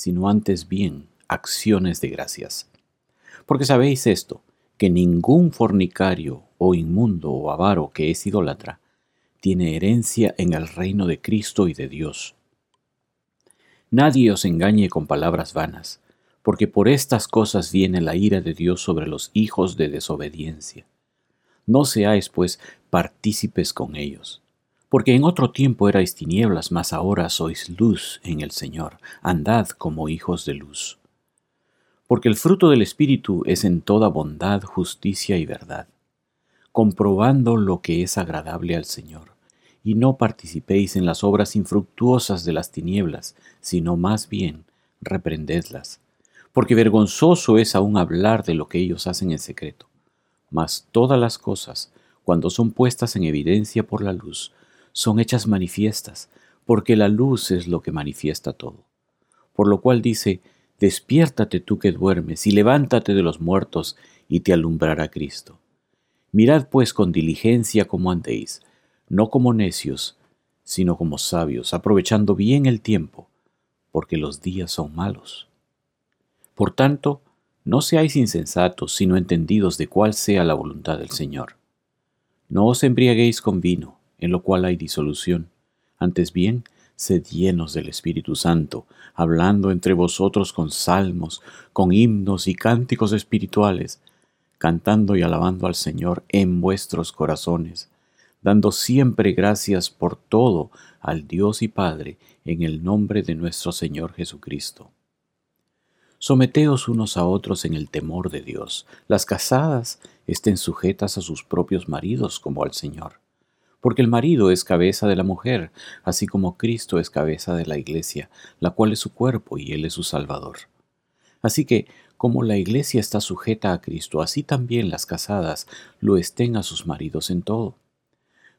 sino antes bien acciones de gracias. Porque sabéis esto, que ningún fornicario o inmundo o avaro que es idólatra tiene herencia en el reino de Cristo y de Dios. Nadie os engañe con palabras vanas, porque por estas cosas viene la ira de Dios sobre los hijos de desobediencia. No seáis, pues, partícipes con ellos porque en otro tiempo erais tinieblas, mas ahora sois luz en el Señor, andad como hijos de luz. Porque el fruto del Espíritu es en toda bondad, justicia y verdad, comprobando lo que es agradable al Señor, y no participéis en las obras infructuosas de las tinieblas, sino más bien reprendedlas, porque vergonzoso es aún hablar de lo que ellos hacen en secreto. Mas todas las cosas, cuando son puestas en evidencia por la luz, son hechas manifiestas, porque la luz es lo que manifiesta todo. Por lo cual dice, Despiértate tú que duermes, y levántate de los muertos, y te alumbrará Cristo. Mirad pues con diligencia cómo andéis, no como necios, sino como sabios, aprovechando bien el tiempo, porque los días son malos. Por tanto, no seáis insensatos, sino entendidos de cuál sea la voluntad del Señor. No os embriaguéis con vino, en lo cual hay disolución. Antes bien, sed llenos del Espíritu Santo, hablando entre vosotros con salmos, con himnos y cánticos espirituales, cantando y alabando al Señor en vuestros corazones, dando siempre gracias por todo al Dios y Padre en el nombre de nuestro Señor Jesucristo. Someteos unos a otros en el temor de Dios. Las casadas estén sujetas a sus propios maridos como al Señor porque el marido es cabeza de la mujer, así como Cristo es cabeza de la iglesia, la cual es su cuerpo y él es su Salvador. Así que, como la iglesia está sujeta a Cristo, así también las casadas lo estén a sus maridos en todo.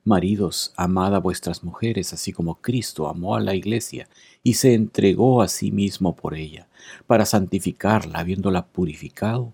Maridos, amad a vuestras mujeres, así como Cristo amó a la iglesia y se entregó a sí mismo por ella, para santificarla, habiéndola purificado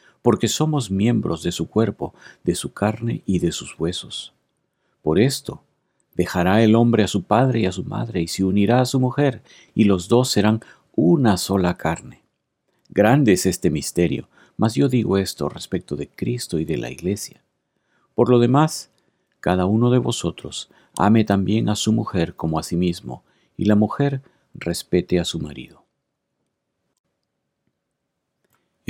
porque somos miembros de su cuerpo, de su carne y de sus huesos. Por esto, dejará el hombre a su padre y a su madre, y se unirá a su mujer, y los dos serán una sola carne. Grande es este misterio, mas yo digo esto respecto de Cristo y de la Iglesia. Por lo demás, cada uno de vosotros ame también a su mujer como a sí mismo, y la mujer respete a su marido.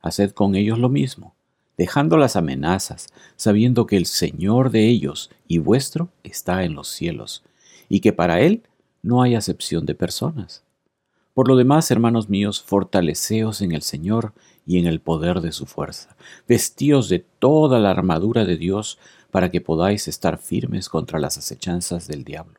haced con ellos lo mismo, dejando las amenazas, sabiendo que el Señor de ellos y vuestro está en los cielos, y que para Él no hay acepción de personas. Por lo demás, hermanos míos, fortaleceos en el Señor y en el poder de su fuerza. Vestíos de toda la armadura de Dios para que podáis estar firmes contra las acechanzas del diablo.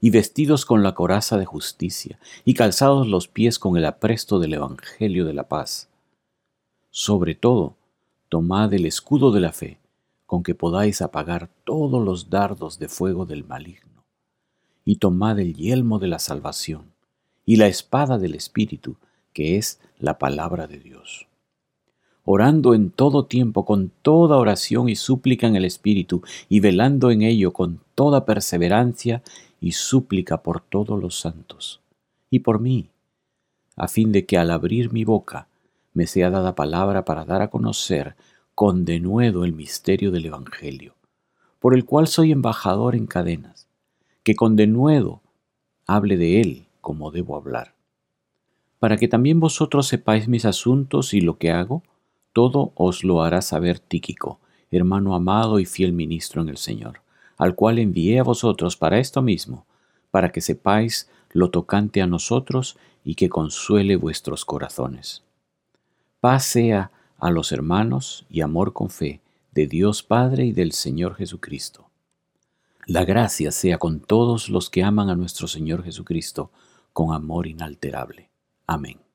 y vestidos con la coraza de justicia, y calzados los pies con el apresto del Evangelio de la paz. Sobre todo, tomad el escudo de la fe, con que podáis apagar todos los dardos de fuego del maligno, y tomad el yelmo de la salvación, y la espada del Espíritu, que es la palabra de Dios. Orando en todo tiempo con toda oración y súplica en el Espíritu, y velando en ello con toda perseverancia y súplica por todos los santos, y por mí, a fin de que al abrir mi boca me sea dada palabra para dar a conocer con denuedo el misterio del Evangelio, por el cual soy embajador en cadenas, que con denuedo hable de él como debo hablar. Para que también vosotros sepáis mis asuntos y lo que hago, todo os lo hará saber Tíquico, hermano amado y fiel ministro en el Señor, al cual envié a vosotros para esto mismo, para que sepáis lo tocante a nosotros y que consuele vuestros corazones. Paz sea a los hermanos y amor con fe de Dios Padre y del Señor Jesucristo. La gracia sea con todos los que aman a nuestro Señor Jesucristo con amor inalterable. Amén.